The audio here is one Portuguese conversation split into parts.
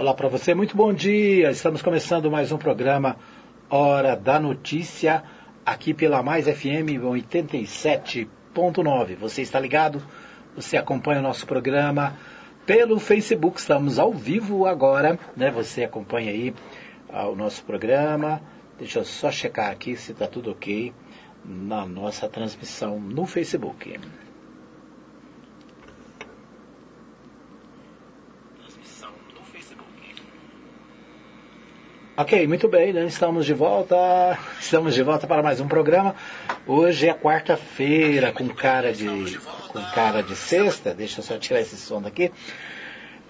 Olá para você, muito bom dia. Estamos começando mais um programa Hora da Notícia, aqui pela Mais FM 87.9. Você está ligado? Você acompanha o nosso programa pelo Facebook. Estamos ao vivo agora, né? Você acompanha aí ah, o nosso programa. Deixa eu só checar aqui se está tudo ok na nossa transmissão no Facebook. Ok, muito bem, né? estamos de volta. Estamos de volta para mais um programa. Hoje é quarta-feira com cara de com cara de sexta. Deixa eu só tirar esse som daqui.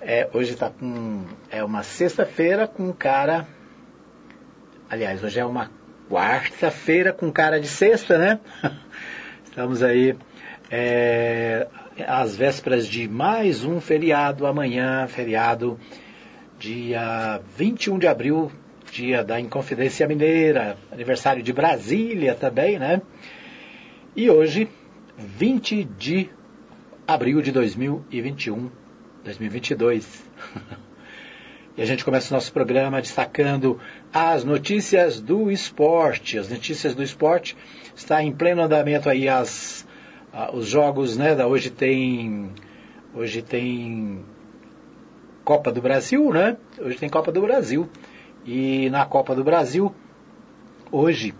É, hoje está com é uma sexta-feira com cara. Aliás, hoje é uma quarta-feira com cara de sexta, né? Estamos aí é, às vésperas de mais um feriado amanhã, feriado dia 21 de abril dia da Inconfidência Mineira, aniversário de Brasília também, né? E hoje, 20 de abril de 2021, 2022. e a gente começa o nosso programa destacando as notícias do esporte. As notícias do esporte está em pleno andamento aí as, os jogos, né? Da hoje tem hoje tem Copa do Brasil, né? Hoje tem Copa do Brasil. E na Copa do Brasil, hoje,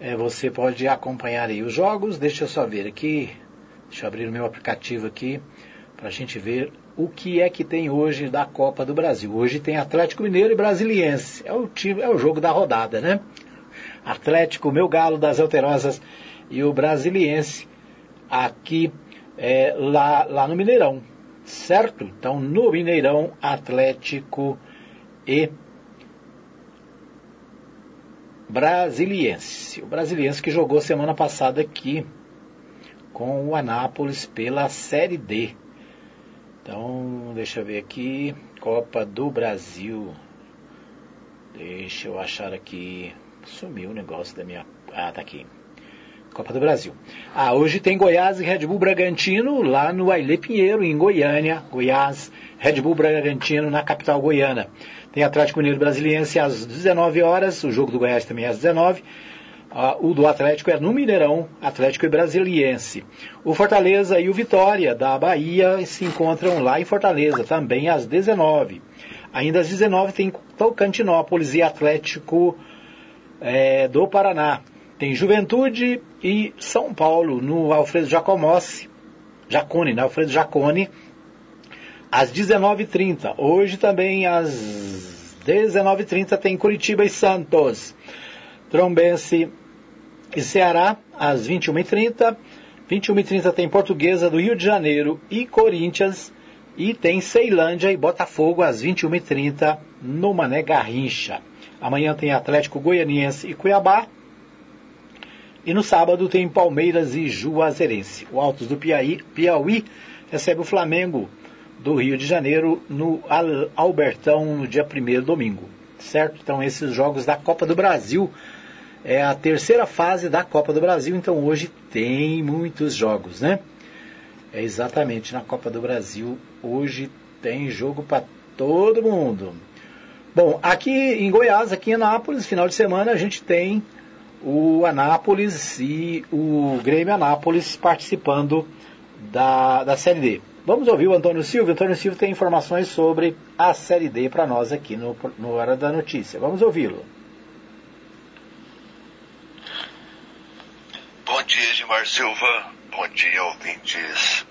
é, você pode acompanhar aí os jogos. Deixa eu só ver aqui, deixa eu abrir o meu aplicativo aqui, para a gente ver o que é que tem hoje da Copa do Brasil. Hoje tem Atlético Mineiro e Brasiliense. É o, time, é o jogo da rodada, né? Atlético, meu galo das Alterosas e o Brasiliense aqui é, lá, lá no Mineirão, certo? Então no Mineirão, Atlético e Brasiliense. O Brasiliense que jogou semana passada aqui com o Anápolis pela Série D. Então, deixa eu ver aqui. Copa do Brasil. Deixa eu achar aqui. Sumiu o negócio da minha. Ah, tá aqui. Copa do Brasil. Ah, hoje tem Goiás e Red Bull Bragantino lá no Aile Pinheiro, em Goiânia. Goiás, Red Bull Bragantino na capital goiana. Tem Atlético Mineiro Brasiliense às 19 horas, o jogo do Goiás também é às 19 o do Atlético é no Mineirão, Atlético e Brasiliense. O Fortaleza e o Vitória da Bahia se encontram lá em Fortaleza, também às 19. Ainda às 19 tem Tocantinópolis e Atlético é, do Paraná. Tem Juventude e São Paulo no Alfredo Jacomossi, Jacone, né? Alfredo Jacone, às 19h30. Hoje também às 19h30 tem Curitiba e Santos. Trombense e Ceará às 21h30. 21h30 tem Portuguesa do Rio de Janeiro e Corinthians. E tem Ceilândia e Botafogo às 21h30 no Mané Garrincha. Amanhã tem Atlético Goianiense e Cuiabá. E no sábado tem Palmeiras e Juazeirense. O Altos do Piauí, Piauí recebe o Flamengo do Rio de Janeiro no Albertão no dia 1 domingo. Certo? Então esses jogos da Copa do Brasil é a terceira fase da Copa do Brasil, então hoje tem muitos jogos, né? É exatamente na Copa do Brasil, hoje tem jogo para todo mundo. Bom, aqui em Goiás, aqui em Anápolis, final de semana a gente tem o Anápolis e o Grêmio Anápolis participando da, da Série D. Vamos ouvir o Antônio Silva. O Antônio Silva tem informações sobre a Série D para nós aqui no, no Hora da Notícia. Vamos ouvi-lo. Bom dia, Edmar Silva. Bom dia, ouvintes.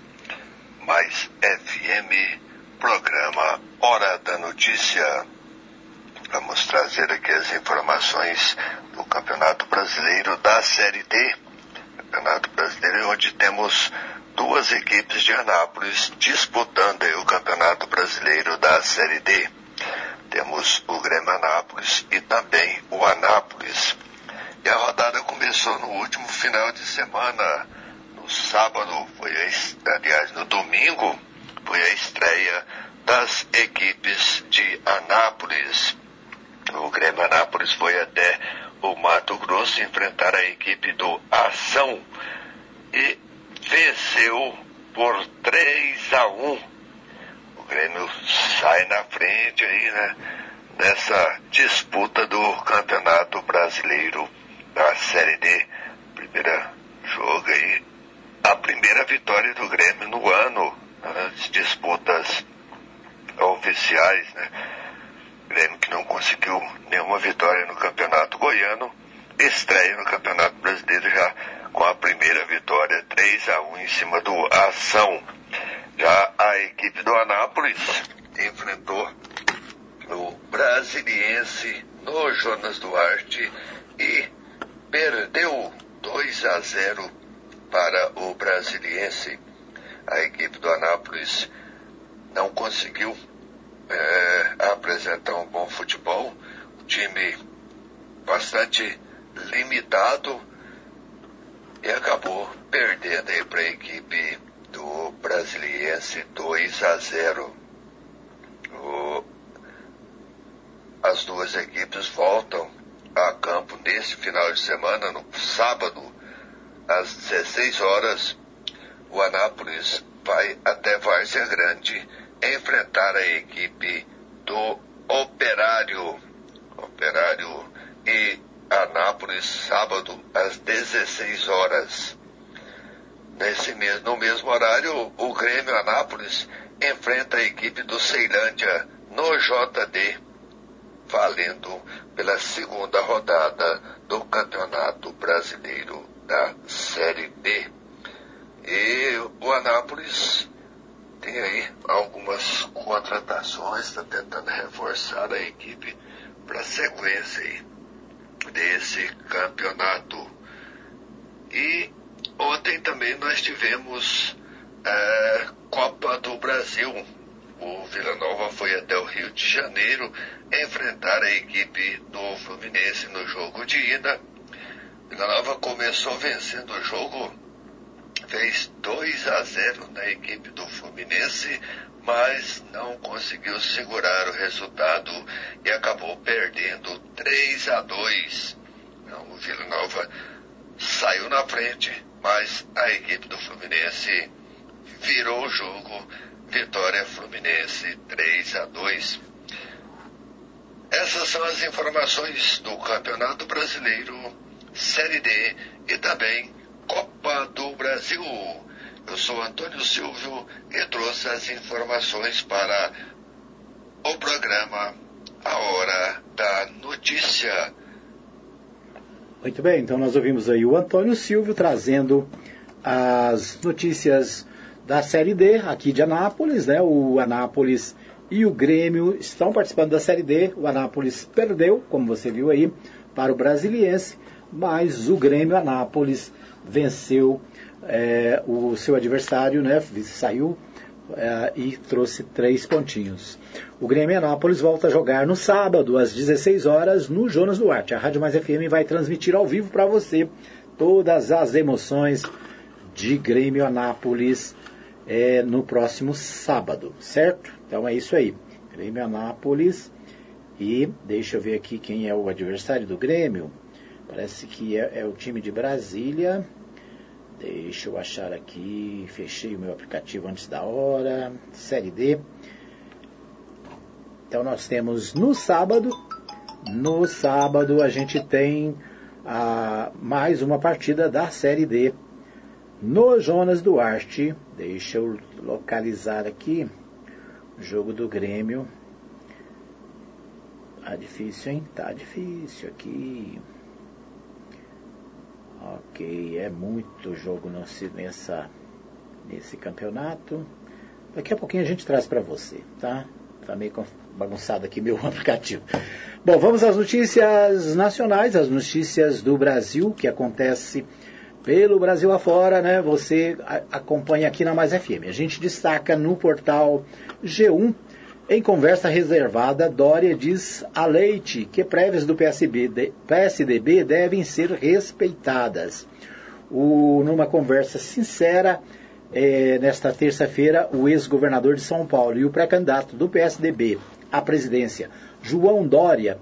Mais FM, programa Hora da Notícia. Vamos trazer aqui as informações do Campeonato Brasileiro da Série D. Campeonato Brasileiro, onde temos duas equipes de Anápolis disputando o Campeonato Brasileiro da Série D. Temos o Grêmio Anápolis e também o Anápolis. E a rodada começou no último final de semana. No sábado, foi a, aliás, no domingo, foi a estreia das equipes de Anápolis. O Grêmio Anápolis foi até o Mato Grosso enfrentar a equipe do Ação e venceu por 3 a 1. O Grêmio sai na frente aí, né? Nessa disputa do Campeonato Brasileiro da Série D. Primeira jogo aí. A primeira vitória do Grêmio no ano, as disputas oficiais, né? Grêmio que não conseguiu nenhuma vitória no Campeonato Goiano, estreia no Campeonato Brasileiro já com a primeira vitória 3 a 1 em cima do Ação. Já a equipe do Anápolis enfrentou o Brasiliense no Jonas Duarte e perdeu 2 a 0 para o Brasiliense. A equipe do Anápolis não conseguiu é, apresentar um bom futebol, o time bastante limitado e acabou perdendo aí para a equipe do Brasiliense 2 a 0. O, as duas equipes voltam a campo nesse final de semana, no sábado, às 16 horas. O Anápolis vai até Várzea Grande enfrentar a equipe do Operário. Operário e Anápolis, sábado, às 16 horas. Nesse mesmo, no mesmo horário, o Grêmio Anápolis enfrenta a equipe do Ceilândia no JD, valendo pela segunda rodada do Campeonato Brasileiro da Série B. E o Anápolis tem aí algumas contratações, está tentando reforçar a equipe para a sequência aí desse campeonato. E ontem também nós tivemos é, Copa do Brasil. O Vila Nova foi até o Rio de Janeiro enfrentar a equipe do Fluminense no jogo de ida. Vila Nova começou vencendo o jogo, fez 2 a 0 na equipe do Fluminense, mas não conseguiu segurar o resultado e acabou perdendo 3 a 2. Então, o Vila Nova saiu na frente, mas a equipe do Fluminense virou o jogo. Vitória Fluminense 3 a 2. Essas são as informações do Campeonato Brasileiro, Série D e também Copa do Brasil. Eu sou Antônio Silvio e trouxe as informações para o programa A Hora da Notícia. Muito bem, então nós ouvimos aí o Antônio Silvio trazendo as notícias da Série D aqui de Anápolis, né? O Anápolis e o Grêmio estão participando da Série D. O Anápolis perdeu, como você viu aí, para o Brasiliense, mas o Grêmio Anápolis venceu é, o seu adversário, né, saiu é, e trouxe três pontinhos. O Grêmio Anápolis volta a jogar no sábado, às 16 horas, no Jonas Duarte. A Rádio Mais FM vai transmitir ao vivo para você todas as emoções de Grêmio Anápolis é, no próximo sábado, certo? Então é isso aí. Grêmio Anápolis. E deixa eu ver aqui quem é o adversário do Grêmio. Parece que é, é o time de Brasília. Deixa eu achar aqui. Fechei o meu aplicativo antes da hora. Série D. Então nós temos no sábado. No sábado a gente tem a, mais uma partida da Série D. No Jonas Duarte. Deixa eu localizar aqui. Jogo do Grêmio. Tá difícil, hein? Tá difícil aqui. Ok, é muito jogo nessa, nesse campeonato. Daqui a pouquinho a gente traz para você, tá? Tá meio bagunçado aqui meu aplicativo. Bom, vamos às notícias nacionais, as notícias do Brasil, que acontece pelo Brasil afora, né? Você acompanha aqui na Mais FM. A gente destaca no portal G1 em conversa reservada, Dória diz a Leite que prévias do PSB, PSDB devem ser respeitadas. O, numa conversa sincera, é, nesta terça-feira, o ex-governador de São Paulo e o pré-candidato do PSDB à presidência, João Dória,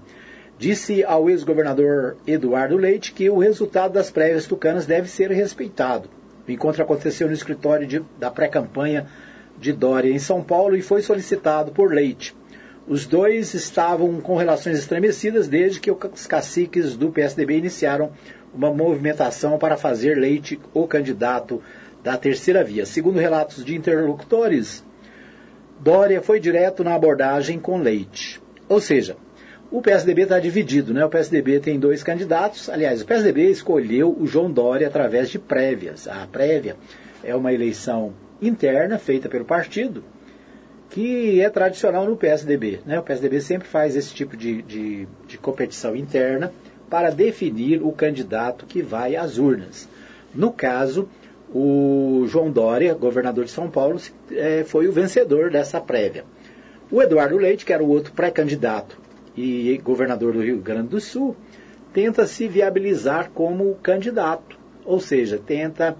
disse ao ex-governador Eduardo Leite que o resultado das prévias tucanas deve ser respeitado. O encontro aconteceu no escritório de, da pré-campanha de Dória em São Paulo e foi solicitado por Leite. Os dois estavam com relações estremecidas desde que os caciques do PSDB iniciaram uma movimentação para fazer Leite o candidato da terceira via. Segundo relatos de interlocutores, Dória foi direto na abordagem com Leite. Ou seja, o PSDB está dividido, né? O PSDB tem dois candidatos. Aliás, o PSDB escolheu o João Dória através de prévias. A prévia é uma eleição interna feita pelo partido que é tradicional no PSDB. Né? O PSDB sempre faz esse tipo de, de, de competição interna para definir o candidato que vai às urnas. No caso, o João Dória, governador de São Paulo, é, foi o vencedor dessa prévia. O Eduardo Leite, que era o outro pré-candidato e governador do Rio Grande do Sul, tenta se viabilizar como candidato, ou seja, tenta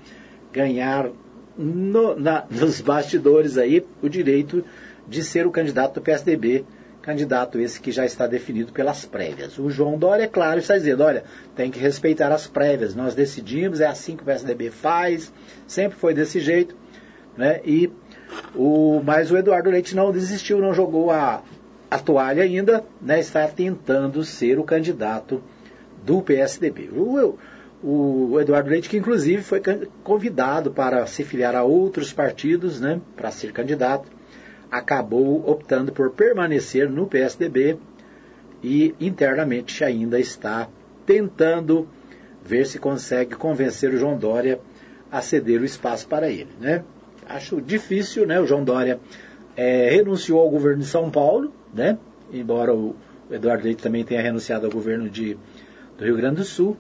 ganhar no, na, nos bastidores aí o direito de ser o candidato do PSDB, candidato esse que já está definido pelas prévias. O João Dória, é claro, está dizendo, olha, tem que respeitar as prévias, nós decidimos, é assim que o PSDB faz, sempre foi desse jeito, né? E o, mas o Eduardo Leite não desistiu, não jogou a, a toalha ainda, né? Está tentando ser o candidato do PSDB. O, o Eduardo Leite, que inclusive foi convidado para se filiar a outros partidos, né, para ser candidato, acabou optando por permanecer no PSDB e internamente ainda está tentando ver se consegue convencer o João Dória a ceder o espaço para ele. Né? Acho difícil, né? O João Dória é, renunciou ao governo de São Paulo, né? embora o Eduardo Leite também tenha renunciado ao governo de, do Rio Grande do Sul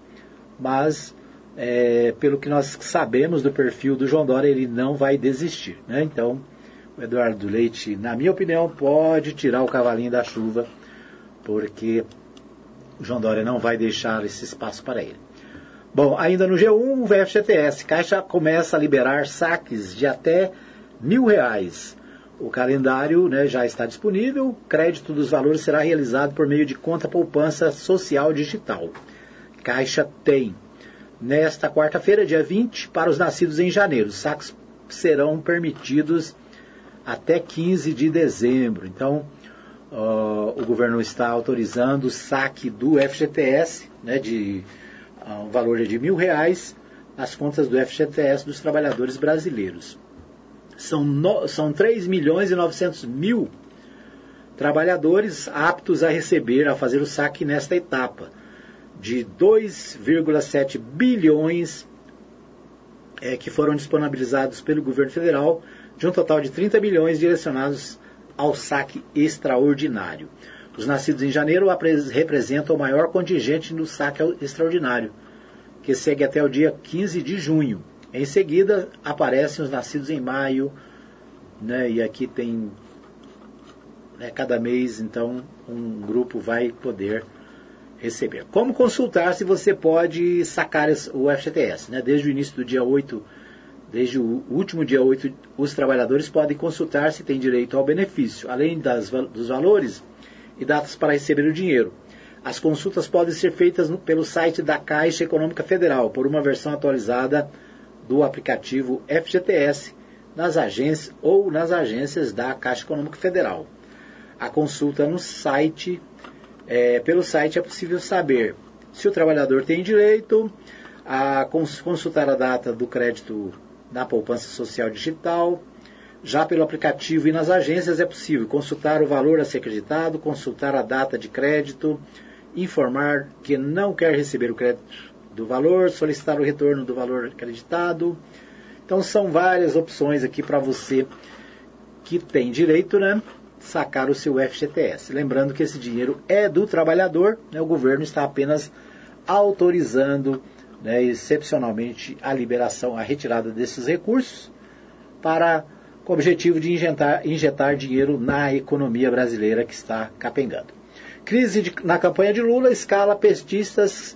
mas é, pelo que nós sabemos do perfil do João Dória, ele não vai desistir. Né? Então, o Eduardo Leite, na minha opinião, pode tirar o cavalinho da chuva, porque o João Dória não vai deixar esse espaço para ele. Bom, ainda no G1, o FGTS, Caixa começa a liberar saques de até mil reais. O calendário né, já está disponível, o crédito dos valores será realizado por meio de conta poupança social digital. Caixa tem. Nesta quarta-feira, dia 20, para os nascidos em janeiro. Os saques serão permitidos até 15 de dezembro. Então, uh, o governo está autorizando o saque do FGTS, né, de uh, um valor de mil reais, nas contas do FGTS dos trabalhadores brasileiros. São, no, são 3 milhões e 900 mil trabalhadores aptos a receber, a fazer o saque nesta etapa de 2,7 bilhões é, que foram disponibilizados pelo governo federal, de um total de 30 bilhões direcionados ao saque extraordinário. Os nascidos em janeiro representam o maior contingente no saque extraordinário, que segue até o dia 15 de junho. Em seguida, aparecem os nascidos em maio, né, e aqui tem né, cada mês, então, um grupo vai poder receber. Como consultar se você pode sacar o FGTS? Né? Desde o início do dia 8, desde o último dia 8, os trabalhadores podem consultar se têm direito ao benefício, além das, dos valores e datas para receber o dinheiro. As consultas podem ser feitas no, pelo site da Caixa Econômica Federal, por uma versão atualizada do aplicativo FGTS nas agências ou nas agências da Caixa Econômica Federal. A consulta no site é, pelo site é possível saber se o trabalhador tem direito a consultar a data do crédito na poupança social digital. Já pelo aplicativo e nas agências é possível consultar o valor a ser acreditado, consultar a data de crédito, informar que não quer receber o crédito do valor, solicitar o retorno do valor acreditado. Então são várias opções aqui para você que tem direito, né? Sacar o seu FGTS. Lembrando que esse dinheiro é do trabalhador, né, o governo está apenas autorizando né, excepcionalmente a liberação, a retirada desses recursos para com o objetivo de injetar, injetar dinheiro na economia brasileira que está capengando. Crise de, na campanha de Lula escala petistas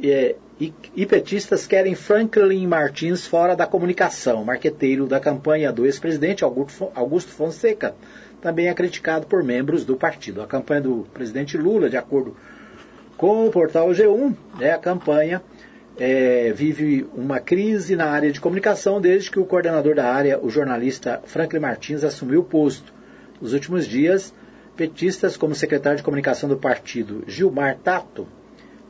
é, e, e, petistas querem Franklin Martins fora da comunicação. Marqueteiro da campanha do ex-presidente Augusto, Augusto Fonseca também é criticado por membros do partido. A campanha do presidente Lula, de acordo com o portal G1, é a campanha é, vive uma crise na área de comunicação desde que o coordenador da área, o jornalista Franklin Martins, assumiu o posto. Nos últimos dias, petistas como secretário de comunicação do partido, Gilmar Tato,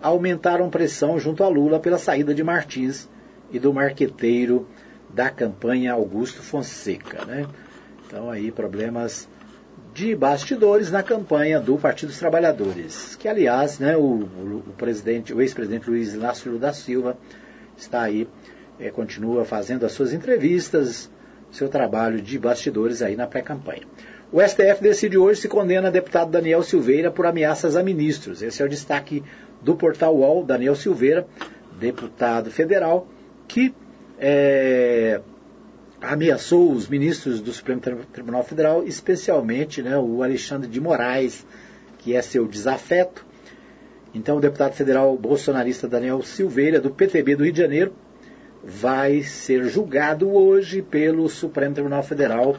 aumentaram pressão junto a Lula pela saída de Martins e do marqueteiro da campanha Augusto Fonseca. Né? Então aí problemas de bastidores na campanha do Partido dos Trabalhadores, que aliás, né, o, o, presidente, o ex-presidente Luiz Inácio Lula da Silva está aí, é, continua fazendo as suas entrevistas, seu trabalho de bastidores aí na pré-campanha. O STF decide hoje se condena deputado Daniel Silveira por ameaças a ministros. Esse é o destaque do portal UOL, Daniel Silveira, deputado federal, que é, ameaçou os ministros do Supremo Tribunal Federal, especialmente né, o Alexandre de Moraes, que é seu desafeto. Então, o deputado federal bolsonarista Daniel Silveira, do PTB do Rio de Janeiro, vai ser julgado hoje pelo Supremo Tribunal Federal.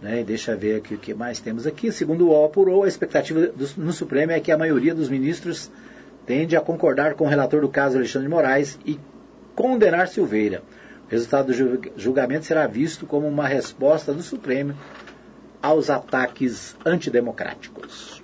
Né, deixa ver aqui o que mais temos aqui. Segundo o apurou, a expectativa do, no Supremo é que a maioria dos ministros tende a concordar com o relator do caso Alexandre de Moraes e condenar Silveira. O resultado do julgamento será visto como uma resposta do Supremo aos ataques antidemocráticos.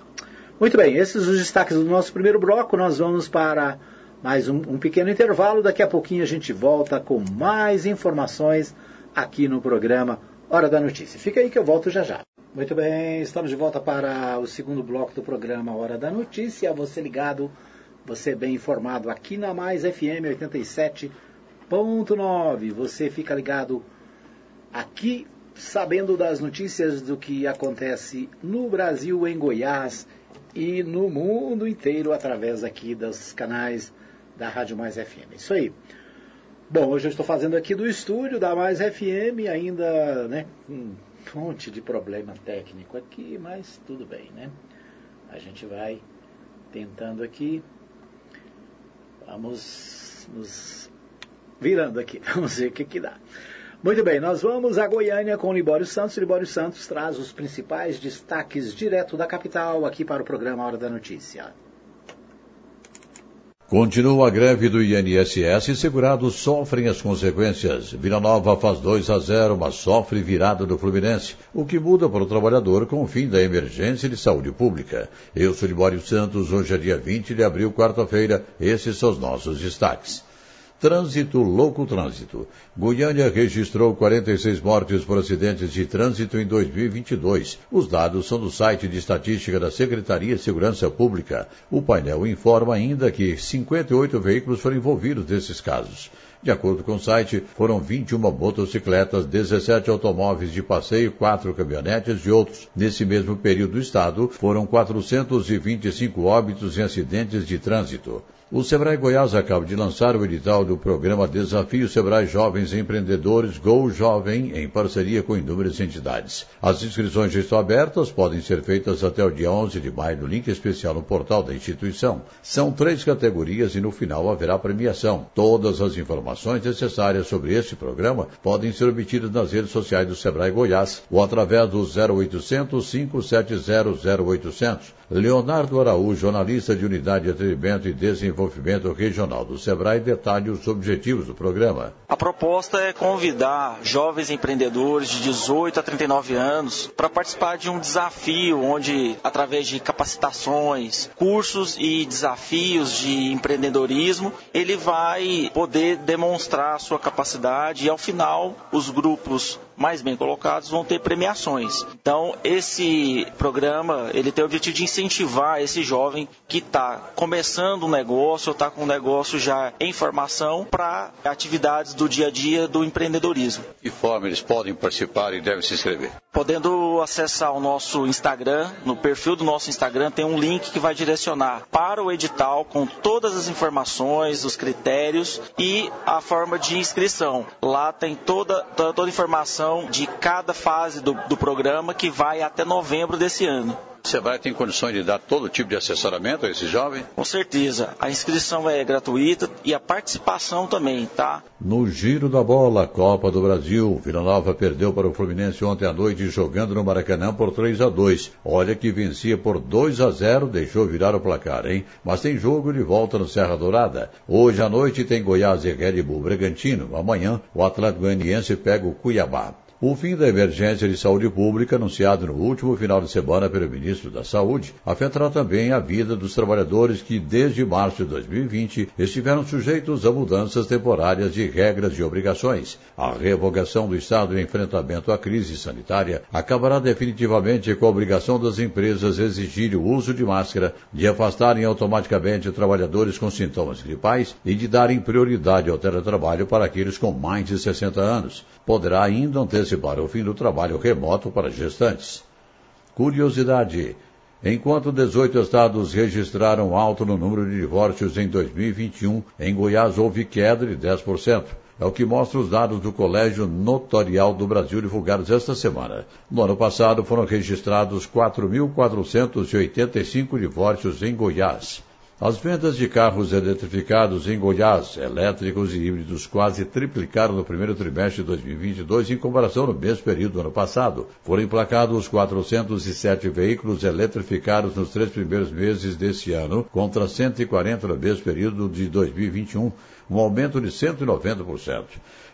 Muito bem, esses os destaques do nosso primeiro bloco. Nós vamos para mais um, um pequeno intervalo. Daqui a pouquinho a gente volta com mais informações aqui no programa Hora da Notícia. Fica aí que eu volto já já. Muito bem, estamos de volta para o segundo bloco do programa Hora da Notícia. Você ligado, você bem informado aqui na Mais FM 87 Ponto 9. Você fica ligado aqui, sabendo das notícias do que acontece no Brasil, em Goiás e no mundo inteiro através aqui dos canais da Rádio Mais FM. Isso aí. Bom, hoje eu estou fazendo aqui do estúdio da Mais FM, ainda, né, um monte de problema técnico aqui, mas tudo bem, né? A gente vai tentando aqui. Vamos nos virando aqui. Vamos ver o que, que dá. Muito bem, nós vamos a Goiânia com o Libório Santos. Libório Santos traz os principais destaques direto da capital aqui para o programa Hora da Notícia. Continua a greve do INSS e segurados sofrem as consequências. Vila Nova faz 2 a 0, mas sofre virada do Fluminense, o que muda para o trabalhador com o fim da emergência de saúde pública. Eu sou Libório Santos, hoje é dia 20 de abril, quarta-feira. Esses são os nossos destaques. Trânsito Louco Trânsito. Goiânia registrou 46 mortes por acidentes de trânsito em 2022. Os dados são do site de estatística da Secretaria de Segurança Pública. O painel informa ainda que 58 veículos foram envolvidos nesses casos. De acordo com o site, foram 21 motocicletas, 17 automóveis de passeio, 4 caminhonetes e outros. Nesse mesmo período do estado, foram 425 óbitos em acidentes de trânsito. O Sebrae Goiás acaba de lançar o edital do programa Desafio Sebrae Jovens Empreendedores Go Jovem, em parceria com inúmeras entidades. As inscrições já estão abertas, podem ser feitas até o dia 11 de maio no link especial no portal da instituição. São três categorias e no final haverá premiação. Todas as informações necessárias sobre este programa podem ser obtidas nas redes sociais do Sebrae Goiás ou através do 0800 570 0800. Leonardo Araújo, jornalista de Unidade de Atendimento e Desenvolvimento Regional do SEBRAE, detalha os objetivos do programa. A proposta é convidar jovens empreendedores de 18 a 39 anos para participar de um desafio onde, através de capacitações, cursos e desafios de empreendedorismo, ele vai poder demonstrar sua capacidade e, ao final, os grupos mais bem colocados vão ter premiações. Então, esse programa ele tem o objetivo de incentivar esse jovem que está começando um negócio ou está com um negócio já em formação para atividades do dia a dia do empreendedorismo. Que forma eles podem participar e devem se inscrever? Podendo acessar o nosso Instagram, no perfil do nosso Instagram tem um link que vai direcionar para o edital com todas as informações, os critérios e a forma de inscrição. Lá tem toda, toda a informação de cada fase do, do programa que vai até novembro desse ano. O Sebrae tem condições de dar todo tipo de assessoramento a esse jovem? Com certeza. A inscrição é gratuita e a participação também, tá? No giro da bola, Copa do Brasil, Vila Nova perdeu para o Fluminense ontem à noite jogando no Maracanã por 3 a 2. Olha que vencia por 2 a 0, deixou virar o placar, hein? Mas tem jogo de volta no Serra Dourada. Hoje à noite tem Goiás e Red Bull Bragantino. Amanhã o Atlético Goianiense pega o Cuiabá. O fim da emergência de saúde pública, anunciado no último final de semana pelo ministro da Saúde, afetará também a vida dos trabalhadores que, desde março de 2020, estiveram sujeitos a mudanças temporárias de regras e obrigações. A revogação do estado de enfrentamento à crise sanitária acabará definitivamente com a obrigação das empresas exigirem o uso de máscara, de afastarem automaticamente trabalhadores com sintomas gripais e de darem prioridade ao teletrabalho para aqueles com mais de 60 anos. Poderá ainda antecipar antecipar o fim do trabalho remoto para gestantes. Curiosidade. Enquanto 18 estados registraram alto no número de divórcios em 2021, em Goiás houve queda de 10%. É o que mostra os dados do Colégio Notorial do Brasil divulgados esta semana. No ano passado foram registrados 4.485 divórcios em Goiás. As vendas de carros eletrificados em Goiás, elétricos e híbridos, quase triplicaram no primeiro trimestre de 2022 em comparação no mesmo período do ano passado. Foram emplacados 407 veículos eletrificados nos três primeiros meses deste ano, contra 140 no mesmo período de 2021, um aumento de 190%.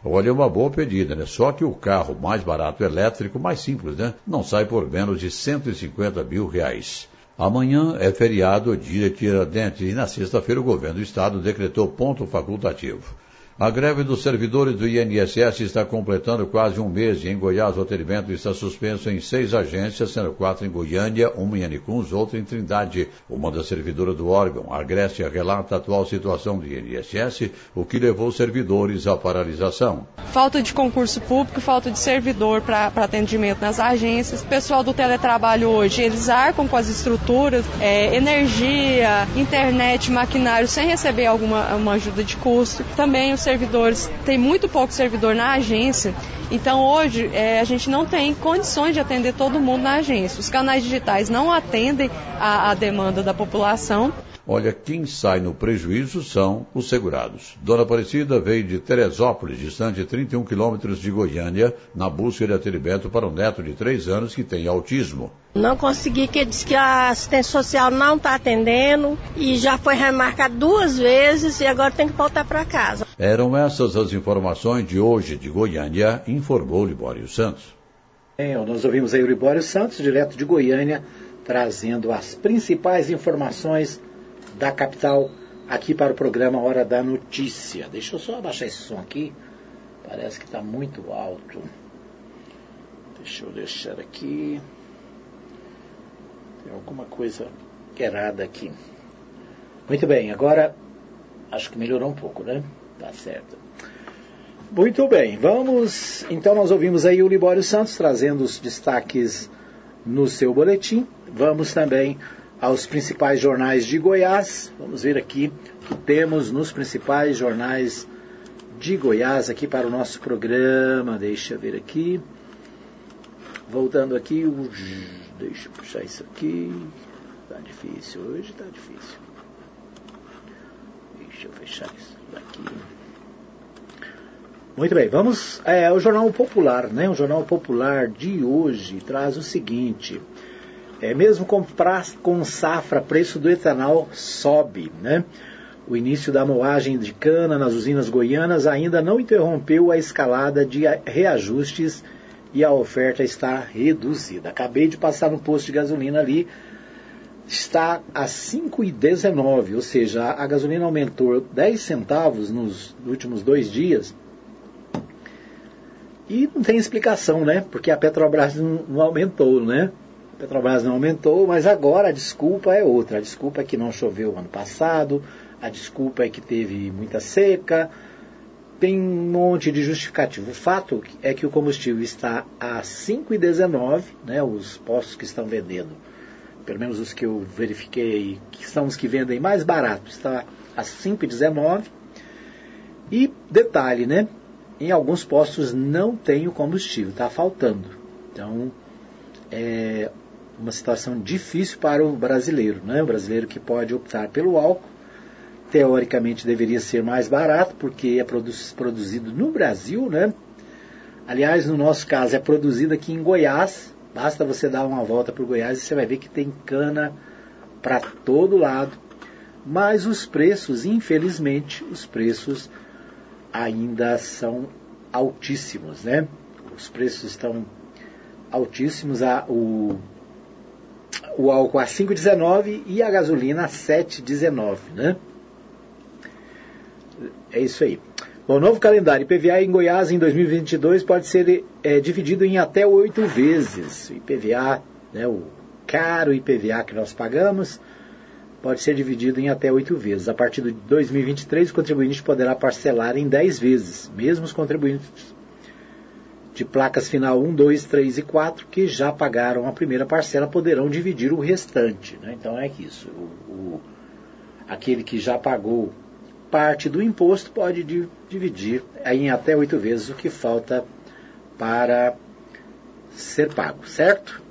Olha, é uma boa pedida, né? Só que o carro mais barato elétrico, mais simples, né? Não sai por menos de 150 mil reais. Amanhã é feriado dia de Tiradentes e na sexta-feira o governo do estado decretou ponto facultativo. A greve dos servidores do INSS está completando quase um mês e em Goiás o atendimento está suspenso em seis agências, sendo quatro em Goiânia, uma em Anicuns, outra em Trindade. Uma das servidoras do órgão, a Grécia, relata a atual situação do INSS, o que levou os servidores à paralisação. Falta de concurso público, falta de servidor para atendimento nas agências. O pessoal do teletrabalho hoje, eles arcam com as estruturas, é, energia, internet, maquinário, sem receber alguma uma ajuda de custo. Também os servidores, tem muito pouco servidor na agência, então hoje é, a gente não tem condições de atender todo mundo na agência. Os canais digitais não atendem a, a demanda da população. Olha, quem sai no prejuízo são os segurados. Dona Aparecida veio de Teresópolis, distante de 31 quilômetros de Goiânia, na busca de atendimento para um neto de 3 anos que tem autismo. Não consegui, que diz que a assistência social não está atendendo e já foi remarcado duas vezes e agora tem que voltar para casa. Eram essas as informações de hoje de Goiânia, informou Libório Santos. É, nós ouvimos aí o Libório Santos, direto de Goiânia, trazendo as principais informações da capital aqui para o programa Hora da Notícia. Deixa eu só abaixar esse som aqui. Parece que está muito alto. Deixa eu deixar aqui. Tem alguma coisa errada aqui. Muito bem, agora acho que melhorou um pouco, né? Tá certo. Muito bem, vamos. Então nós ouvimos aí o Libório Santos trazendo os destaques no seu boletim. Vamos também aos principais jornais de Goiás. Vamos ver aqui o que temos nos principais jornais de Goiás aqui para o nosso programa. Deixa eu ver aqui. Voltando aqui, deixa eu puxar isso aqui. Tá difícil, hoje tá difícil. Deixa eu fechar isso daqui. Muito bem, vamos é, Jornal Popular, né? O Jornal Popular de hoje traz o seguinte. É, mesmo com, pra, com safra, preço do etanol sobe. Né? O início da moagem de cana nas usinas goianas ainda não interrompeu a escalada de reajustes e a oferta está reduzida. Acabei de passar no posto de gasolina ali, está a 5,19, ou seja, a gasolina aumentou 10 centavos nos últimos dois dias. E não tem explicação, né? Porque a Petrobras não, não aumentou, né? Petrobras não aumentou, mas agora a desculpa é outra. A desculpa é que não choveu ano passado, a desculpa é que teve muita seca, tem um monte de justificativo. O fato é que o combustível está a 5,19, né, os postos que estão vendendo, pelo menos os que eu verifiquei, que são os que vendem mais barato, está a 5,19. E detalhe, né, em alguns postos não tem o combustível, está faltando. Então, é, uma situação difícil para o brasileiro, né? O brasileiro que pode optar pelo álcool, teoricamente deveria ser mais barato, porque é produzido no Brasil, né? Aliás, no nosso caso, é produzido aqui em Goiás. Basta você dar uma volta o Goiás e você vai ver que tem cana para todo lado. Mas os preços, infelizmente, os preços ainda são altíssimos, né? Os preços estão altíssimos. A, o, o álcool a 5,19 e a gasolina a 7,19, né? É isso aí. Bom, novo calendário IPVA em Goiás em 2022 pode ser é, dividido em até oito vezes. IPVA, né, o caro IPVA que nós pagamos, pode ser dividido em até oito vezes. A partir de 2023, o contribuinte poderá parcelar em dez vezes, mesmo os contribuintes de placas final 1, 2, 3 e 4 que já pagaram a primeira parcela poderão dividir o restante. Né? Então é isso. O, o, aquele que já pagou parte do imposto pode dividir em até oito vezes o que falta para ser pago, certo?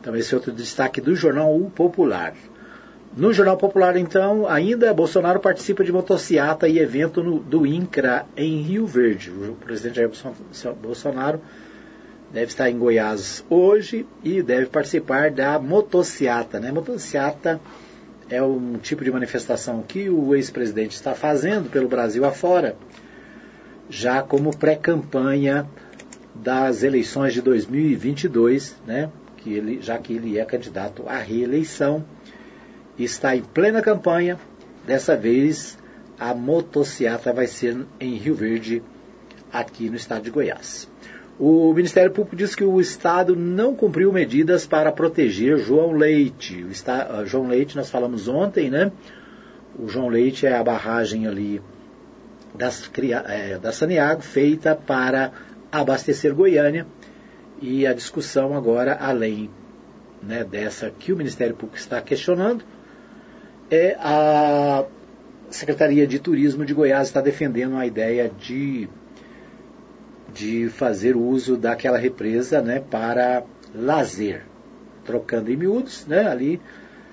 Então esse é outro destaque do jornal O Popular. No Jornal Popular, então, ainda Bolsonaro participa de motociata e evento no, do INCRA em Rio Verde. O presidente Jair Bolsonaro deve estar em Goiás hoje e deve participar da motociata. Né? Motociata é um tipo de manifestação que o ex-presidente está fazendo pelo Brasil afora, já como pré-campanha das eleições de 2022, né? que ele, já que ele é candidato à reeleição, está em plena campanha. Dessa vez, a motociata vai ser em Rio Verde, aqui no estado de Goiás. O Ministério Público diz que o Estado não cumpriu medidas para proteger João Leite. O Estado, João Leite, nós falamos ontem, né? O João Leite é a barragem ali das, é, da Saniago, feita para abastecer Goiânia. E a discussão agora, além né, dessa que o Ministério Público está questionando, é a Secretaria de Turismo de Goiás está defendendo a ideia de de fazer uso daquela represa né, para lazer. Trocando em miúdos, né, ali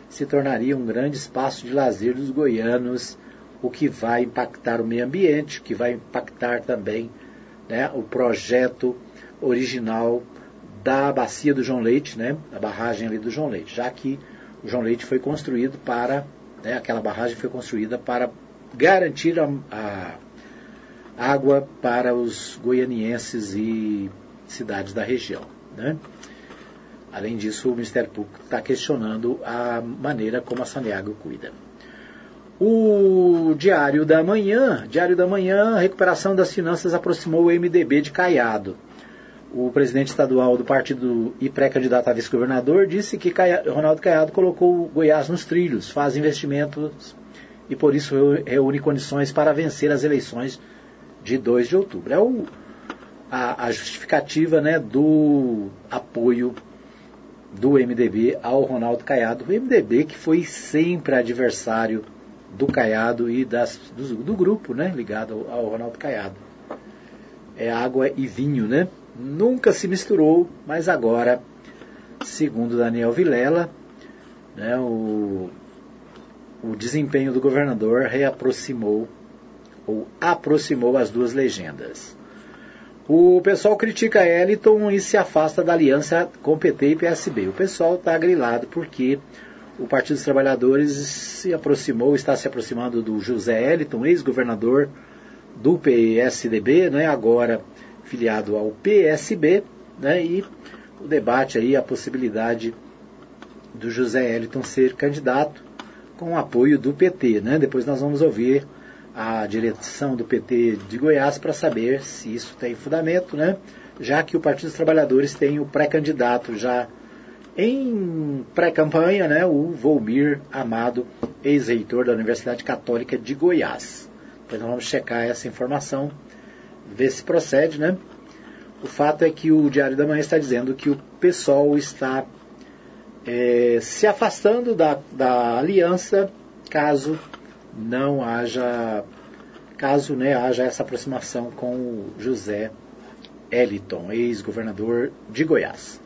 se tornaria um grande espaço de lazer dos goianos, o que vai impactar o meio ambiente, que vai impactar também né, o projeto original da bacia do João Leite, né, a barragem ali do João Leite, já que o João Leite foi construído para, né, aquela barragem foi construída para garantir a, a água para os goianienses e cidades da região. Né? Além disso, o Ministério Público está questionando a maneira como a Saneago cuida. O Diário da Manhã, Diário da Manhã, recuperação das finanças aproximou o MDB de Caiado. O presidente estadual do partido e pré-candidato a vice-governador disse que Ronaldo Caiado colocou Goiás nos trilhos, faz investimentos e por isso reúne condições para vencer as eleições de 2 de outubro. É o, a, a justificativa né, do apoio do MDB ao Ronaldo Caiado. O MDB que foi sempre adversário do Caiado e das, do, do grupo né, ligado ao, ao, Ronaldo Caiado. É água e vinho, né? Nunca se misturou, mas agora, segundo Daniel Vilela, né, o, o desempenho do governador reaproximou ou aproximou as duas legendas. O pessoal critica Eliton e se afasta da aliança com PT e PSB. O pessoal está grilado porque o Partido dos Trabalhadores se aproximou, está se aproximando do José Eliton, ex-governador do PSDB, né, agora filiado ao PSB, né, e o debate aí, a possibilidade do José Eliton ser candidato com o apoio do PT. Né? Depois nós vamos ouvir a direção do PT de Goiás para saber se isso tem fundamento, né? já que o Partido dos Trabalhadores tem o pré-candidato já em pré-campanha, né? o Volmir Amado, ex-reitor da Universidade Católica de Goiás. Depois nós vamos checar essa informação, ver se procede, né? O fato é que o Diário da Manhã está dizendo que o pessoal está é, se afastando da, da aliança caso não haja, caso né, haja essa aproximação com o José Eliton, ex-governador de Goiás.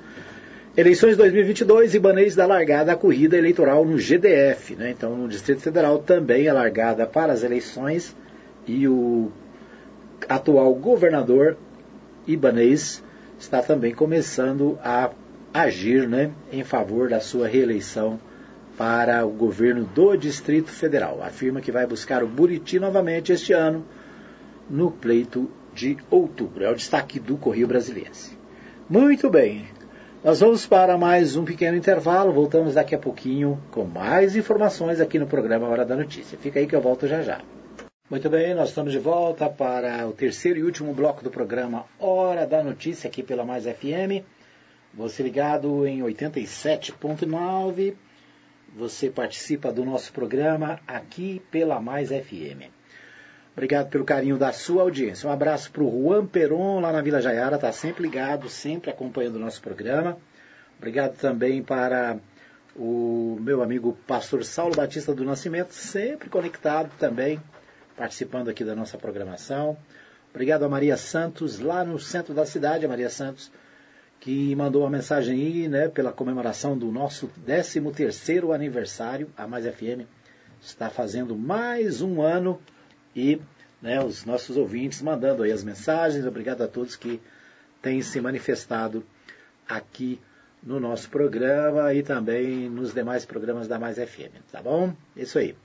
Eleições 2022, Ibanês dá largada à corrida eleitoral no GDF. Né? Então, no Distrito Federal também é largada para as eleições e o atual governador Ibanês está também começando a agir né, em favor da sua reeleição para o governo do Distrito Federal. Afirma que vai buscar o Buriti novamente este ano no pleito de outubro. É o destaque do Correio Brasiliense. Muito bem. Nós vamos para mais um pequeno intervalo. Voltamos daqui a pouquinho com mais informações aqui no programa Hora da Notícia. Fica aí que eu volto já já. Muito bem, nós estamos de volta para o terceiro e último bloco do programa Hora da Notícia aqui pela Mais FM. Você ligado em 87.9. Você participa do nosso programa aqui pela Mais FM. Obrigado pelo carinho da sua audiência. Um abraço para o Juan Peron, lá na Vila Jaiara, está sempre ligado, sempre acompanhando o nosso programa. Obrigado também para o meu amigo pastor Saulo Batista do Nascimento, sempre conectado também, participando aqui da nossa programação. Obrigado a Maria Santos, lá no centro da cidade, a Maria Santos, que mandou uma mensagem aí, né, pela comemoração do nosso 13 terceiro aniversário. A Mais FM está fazendo mais um ano e né, os nossos ouvintes mandando aí as mensagens. Obrigado a todos que têm se manifestado aqui no nosso programa e também nos demais programas da Mais FM, tá bom? Isso aí.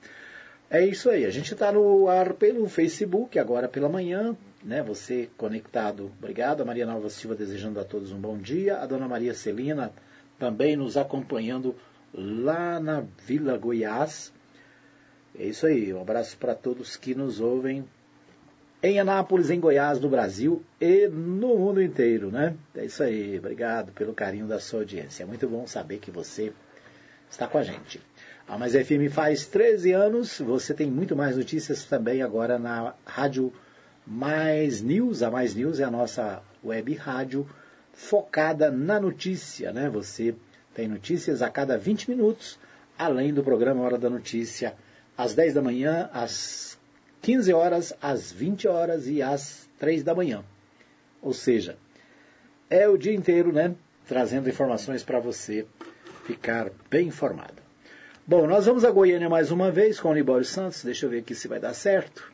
É isso aí. A gente está no ar pelo Facebook agora pela manhã, né? Você conectado. Obrigado. A Maria Nova Silva desejando a todos um bom dia. A Dona Maria Celina também nos acompanhando lá na Vila Goiás. É isso aí, um abraço para todos que nos ouvem em Anápolis, em Goiás, no Brasil e no mundo inteiro, né? É isso aí, obrigado pelo carinho da sua audiência. É muito bom saber que você está com a gente. A Mais FM faz 13 anos, você tem muito mais notícias também agora na Rádio Mais News. A Mais News é a nossa web rádio focada na notícia, né? Você tem notícias a cada 20 minutos, além do programa Hora da Notícia às 10 da manhã, às 15 horas, às 20 horas e às 3 da manhã. Ou seja, é o dia inteiro, né? Trazendo informações para você ficar bem informado. Bom, nós vamos a Goiânia mais uma vez com o Libório Santos. Deixa eu ver aqui se vai dar certo.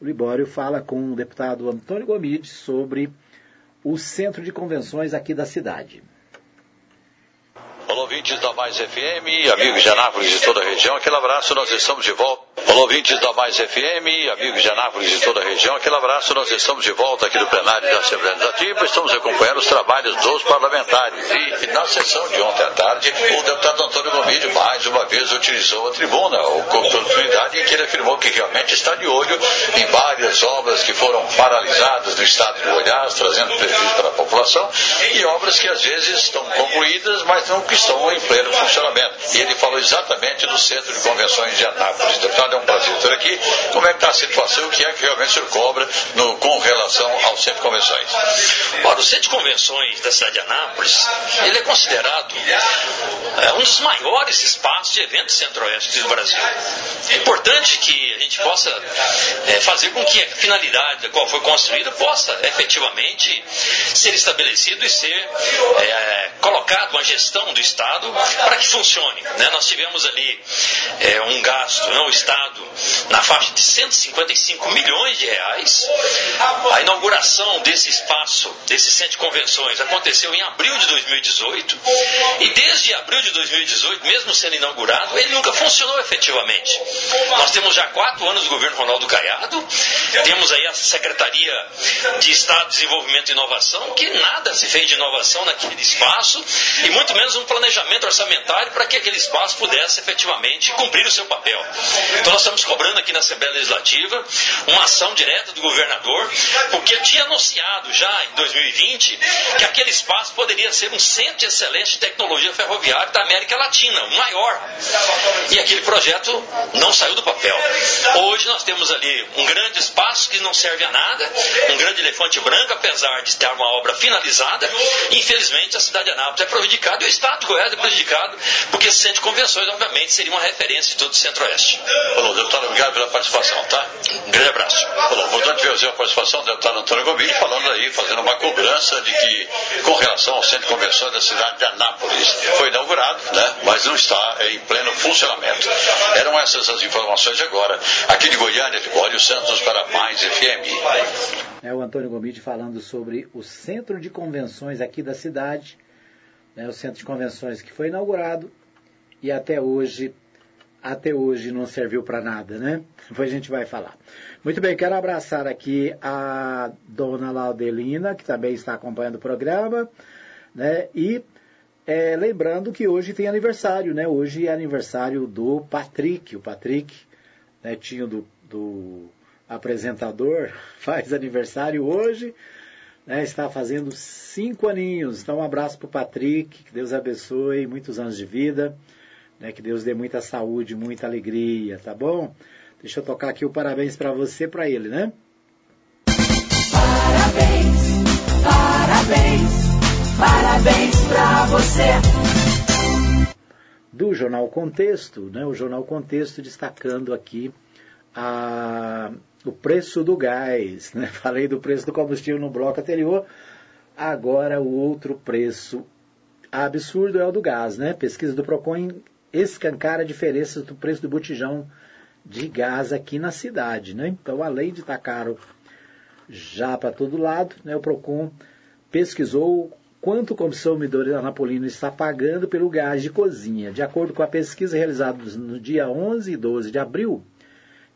O Libório fala com o deputado Antônio Gomide sobre o centro de convenções aqui da cidade. Olá, ouvintes da Mais FM, amigos de Anápolis e toda a região, aquele abraço, nós estamos de volta. Olá, ouvintes da Mais FM, amigos de Anápolis e toda a região, aquele abraço, nós estamos de volta aqui do plenário da Assembleia Legislativa, estamos acompanhando os trabalhos dos parlamentares. E na sessão de ontem à tarde, o deputado Antônio Gomide mais uma vez utilizou a tribuna, com oportunidade em que ele afirmou que realmente está de olho em várias obras que foram paralisadas no estado de Goiás, trazendo prejuízo para a população, e obras que às vezes estão concluídas, mas não que estão em pleno funcionamento. E ele falou exatamente do Centro de Convenções de Anápolis. Deputado, é um ter aqui. Como é que está a situação o que é que realmente o senhor cobra no, com relação ao Centro de Convenções? Ora, o Centro de Convenções da cidade de Anápolis, ele é considerado é, um dos maiores espaços de eventos centro-oeste do Brasil. É importante que a gente possa é, fazer com que a finalidade da qual foi construída possa efetivamente ser estabelecido e ser é, colocado uma gestão do Estado para que funcione. Né? Nós tivemos ali é, um gasto, não, o Estado, na faixa de 155 milhões de reais. A inauguração desse espaço, desse centro de convenções, aconteceu em abril de 2018 e desde abril de 2018, mesmo sendo inaugurado, ele nunca funcionou efetivamente. Nós temos já quatro anos do governo Ronaldo Caiado, temos aí a Secretaria de Estado, Desenvolvimento e Inovação, que nada se fez de inovação naquele espaço e muito menos um planejamento orçamentário para que aquele espaço pudesse efetivamente cumprir o seu papel. Então nós estamos cobrando aqui na Assembleia Legislativa uma ação direta do governador, porque tinha anunciado já em 2020 que aquele espaço poderia ser um centro de excelência de tecnologia ferroviária da América Latina, o maior. E aquele projeto não saiu do papel. Hoje nós temos ali um grande espaço que não serve a nada, um grande elefante branco, apesar de ter uma obra finalizada. Infelizmente a cidade de Anápolis é prejudicada e o Estado de Goiás é prejudicado, porque esse centro de convenções, obviamente, seria uma referência de todo o Centro-Oeste. Bom, deputado, obrigado pela participação, tá? Um grande abraço. Falou, importante ver a participação do deputado Antônio Gomide falando aí, fazendo uma cobrança de que, com relação ao centro de convenção da cidade de Anápolis, foi inaugurado, né? Mas não está em pleno funcionamento. Eram essas as informações agora. Aqui de Goiânia, Libório Santos para Mais FM. É o Antônio Gomide falando sobre o centro de convenções aqui da cidade, né, o centro de convenções que foi inaugurado e até hoje até hoje não serviu para nada, né? Depois a gente vai falar. Muito bem, quero abraçar aqui a dona Laudelina, que também está acompanhando o programa, né? E é, lembrando que hoje tem aniversário, né? Hoje é aniversário do Patrick, o Patrick, netinho do, do apresentador, faz aniversário hoje, né? Está fazendo cinco aninhos. Então, um abraço para o Patrick, que Deus abençoe, muitos anos de vida. Né, que Deus dê muita saúde, muita alegria, tá bom? Deixa eu tocar aqui o parabéns para você, para ele, né? Parabéns, parabéns, parabéns para você. Do Jornal Contexto, né? O Jornal Contexto destacando aqui a, o preço do gás, né? Falei do preço do combustível no bloco anterior, agora o outro preço absurdo é o do gás, né? Pesquisa do Procon escancara a diferença do preço do botijão de gás aqui na cidade. Né? Então, além de estar caro já para todo lado, né, o PROCON pesquisou quanto o consumidor anapolino está pagando pelo gás de cozinha. De acordo com a pesquisa realizada no dia 11 e 12 de abril,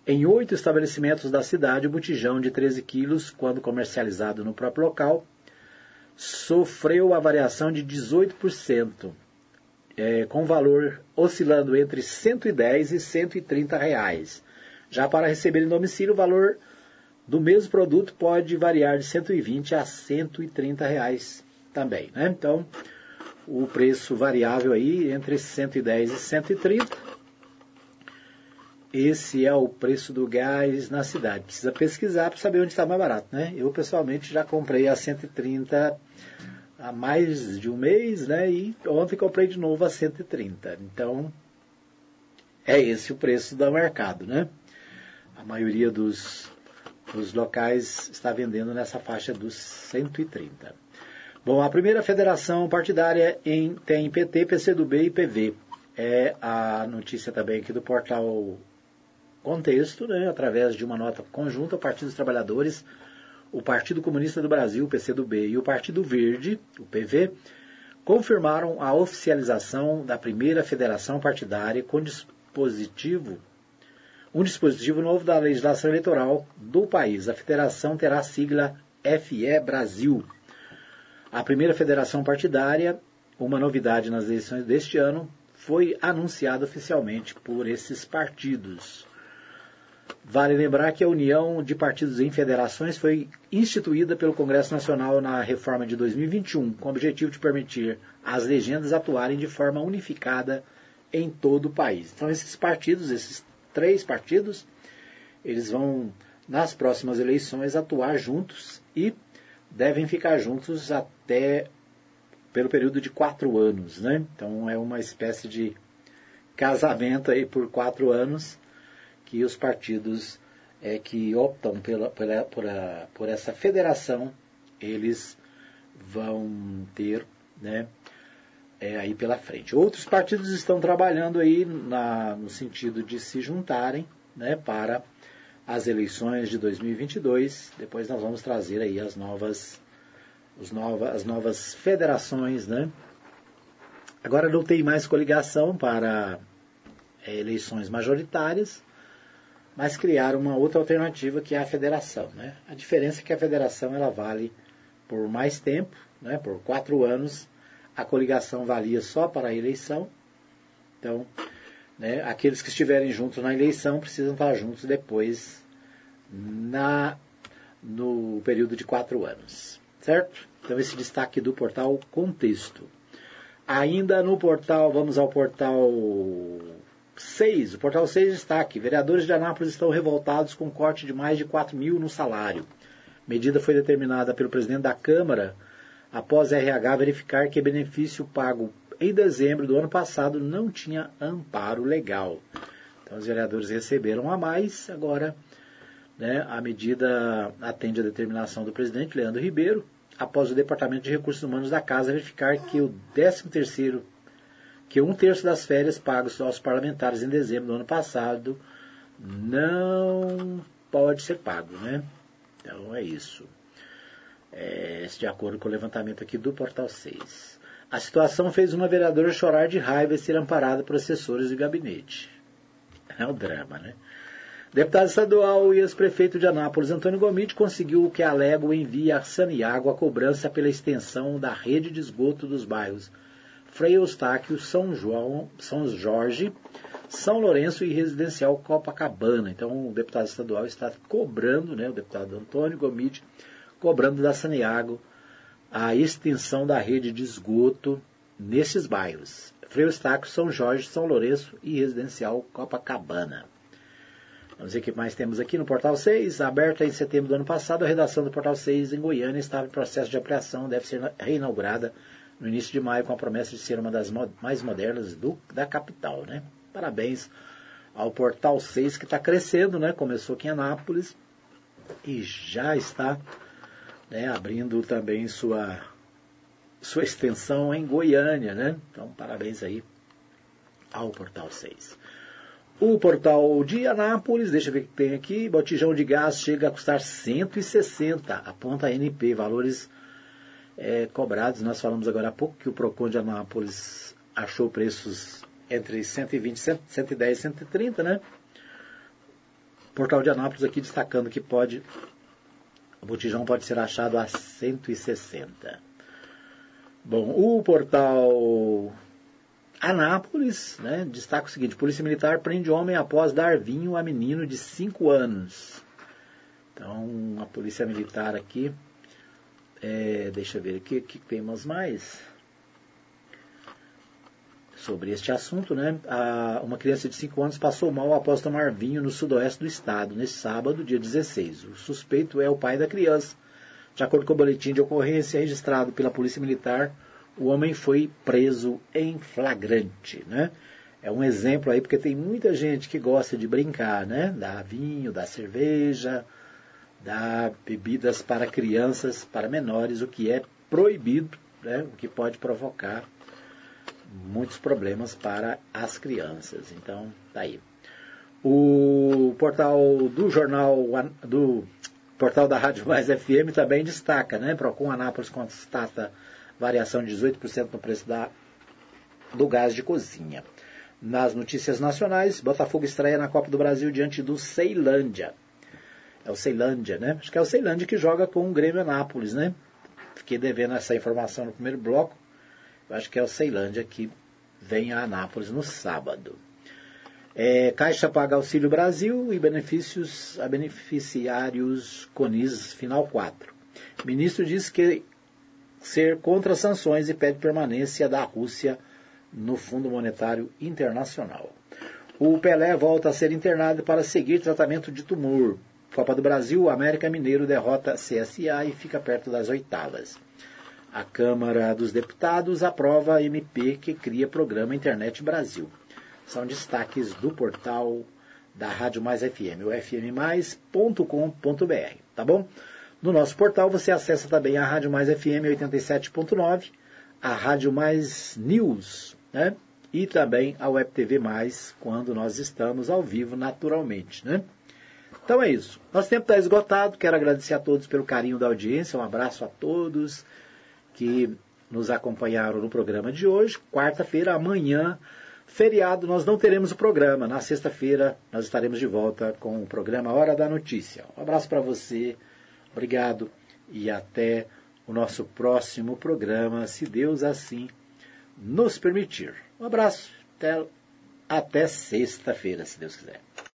em oito estabelecimentos da cidade, o botijão de 13 quilos, quando comercializado no próprio local, sofreu a variação de 18% é, com valor oscilando entre 110 e 130 reais. Já para receber em domicílio, o valor do mesmo produto pode variar de 120 a 130 reais também. Né? Então, o preço variável aí entre 110 e 130. Esse é o preço do gás na cidade. Precisa pesquisar para saber onde está mais barato, né? Eu pessoalmente já comprei a 130 há mais de um mês, né? E ontem comprei de novo a 130. Então, é esse o preço do mercado, né? A maioria dos, dos locais está vendendo nessa faixa dos 130. Bom, a primeira federação partidária em, tem PT, PCdoB e PV. É a notícia também aqui do portal Contexto, né? Através de uma nota conjunta, o Partido dos Trabalhadores o Partido Comunista do Brasil, o PCdoB, e o Partido Verde, o PV, confirmaram a oficialização da primeira federação partidária com dispositivo, um dispositivo novo da legislação eleitoral do país. A federação terá a sigla FE Brasil. A primeira federação partidária, uma novidade nas eleições deste ano, foi anunciada oficialmente por esses partidos. Vale lembrar que a União de Partidos em Federações foi instituída pelo Congresso Nacional na reforma de 2021, com o objetivo de permitir às legendas atuarem de forma unificada em todo o país. Então, esses partidos, esses três partidos, eles vão, nas próximas eleições, atuar juntos e devem ficar juntos até pelo período de quatro anos. Né? Então, é uma espécie de casamento aí por quatro anos que os partidos é, que optam pela, pela, por, a, por essa federação, eles vão ter né, é, aí pela frente. Outros partidos estão trabalhando aí na, no sentido de se juntarem né, para as eleições de 2022. Depois nós vamos trazer aí as novas, os nova, as novas federações. Né? Agora não tem mais coligação para é, eleições majoritárias mas criar uma outra alternativa que é a federação. Né? A diferença é que a federação ela vale por mais tempo, né? por quatro anos, a coligação valia só para a eleição. Então, né, aqueles que estiverem juntos na eleição precisam estar juntos depois na, no período de quatro anos. Certo? Então, esse destaque do portal Contexto. Ainda no portal, vamos ao portal 6, o portal 6 destaque: vereadores de Anápolis estão revoltados com corte de mais de 4 mil no salário. Medida foi determinada pelo presidente da Câmara após RH verificar que benefício pago em dezembro do ano passado não tinha amparo legal. Então os vereadores receberam a mais, agora né, a medida atende a determinação do presidente Leandro Ribeiro, após o Departamento de Recursos Humanos da Casa verificar que o 13 terceiro, que um terço das férias pagas aos parlamentares em dezembro do ano passado não pode ser pago, né? Então é isso. É, de acordo com o levantamento aqui do Portal 6. A situação fez uma vereadora chorar de raiva e ser amparada por assessores de gabinete. É o drama, né? Deputado estadual e ex-prefeito de Anápolis, Antônio Gomide, conseguiu o que alega o envio a Saniago a cobrança pela extensão da rede de esgoto dos bairros Frei Eustáquio, São João, São Jorge, São Lourenço e Residencial Copacabana. Então o deputado estadual está cobrando, né, o deputado Antônio Gomide, cobrando da Saniago a extensão da rede de esgoto nesses bairros. Frei Eustáquio, São Jorge, São Lourenço e Residencial Copacabana. Vamos ver o que mais temos aqui no Portal 6. Aberta em setembro do ano passado, a redação do Portal 6 em Goiânia estava em processo de ampliação, deve ser reinaugurada no início de maio, com a promessa de ser uma das mais modernas do, da capital. Né? Parabéns ao Portal 6 que está crescendo, né? começou aqui em Anápolis e já está né, abrindo também sua, sua extensão em Goiânia. Né? Então, parabéns aí ao Portal 6. O portal de Anápolis, deixa eu ver o que tem aqui, botijão de gás chega a custar 160, aponta a NP, valores é, cobrados. Nós falamos agora há pouco que o PROCON de Anápolis achou preços entre 120, 110 e 130, né? Portal de Anápolis aqui destacando que pode, o botijão pode ser achado a 160. Bom, o portal Anápolis, né, destaca o seguinte: Polícia Militar prende homem após dar vinho a menino de 5 anos. Então, a Polícia Militar aqui, é, deixa eu ver aqui, o que temos mais sobre este assunto, né? A, uma criança de 5 anos passou mal após tomar vinho no sudoeste do estado, nesse sábado, dia 16. O suspeito é o pai da criança. De acordo com o boletim de ocorrência registrado pela Polícia Militar, o homem foi preso em flagrante, né? É um exemplo aí, porque tem muita gente que gosta de brincar, né? Dar vinho, dar cerveja, dar bebidas para crianças, para menores, o que é proibido, né? O que pode provocar muitos problemas para as crianças. Então, tá aí. O portal do jornal do portal da Rádio Mais FM também destaca, né? Procon Anápolis constata variação de 18% no preço da, do gás de cozinha. Nas notícias nacionais, Botafogo estreia na Copa do Brasil diante do Ceilândia. É o Ceilândia, né? Acho que é o Ceilândia que joga com o Grêmio Anápolis, né? Fiquei devendo essa informação no primeiro bloco. Eu acho que é o Ceilândia que vem a Anápolis no sábado. É, Caixa paga Auxílio Brasil e benefícios a beneficiários CONIS Final 4. Ministro diz que ser contra sanções e pede permanência da Rússia no Fundo Monetário Internacional. O Pelé volta a ser internado para seguir tratamento de tumor. Copa do Brasil, América Mineiro derrota CSA e fica perto das oitavas. A Câmara dos Deputados aprova a MP que cria programa Internet Brasil. São destaques do portal da Rádio Mais FM, o fmmais.com.br, tá bom? No nosso portal você acessa também a Rádio Mais FM 87.9, a Rádio Mais News, né? E também a Web TV Mais, quando nós estamos ao vivo naturalmente, né? Então é isso. Nosso tempo está esgotado. Quero agradecer a todos pelo carinho da audiência. Um abraço a todos que nos acompanharam no programa de hoje. Quarta-feira, amanhã, feriado, nós não teremos o programa. Na sexta-feira, nós estaremos de volta com o programa Hora da Notícia. Um abraço para você. Obrigado e até o nosso próximo programa, se Deus assim nos permitir. Um abraço, até, até sexta-feira, se Deus quiser.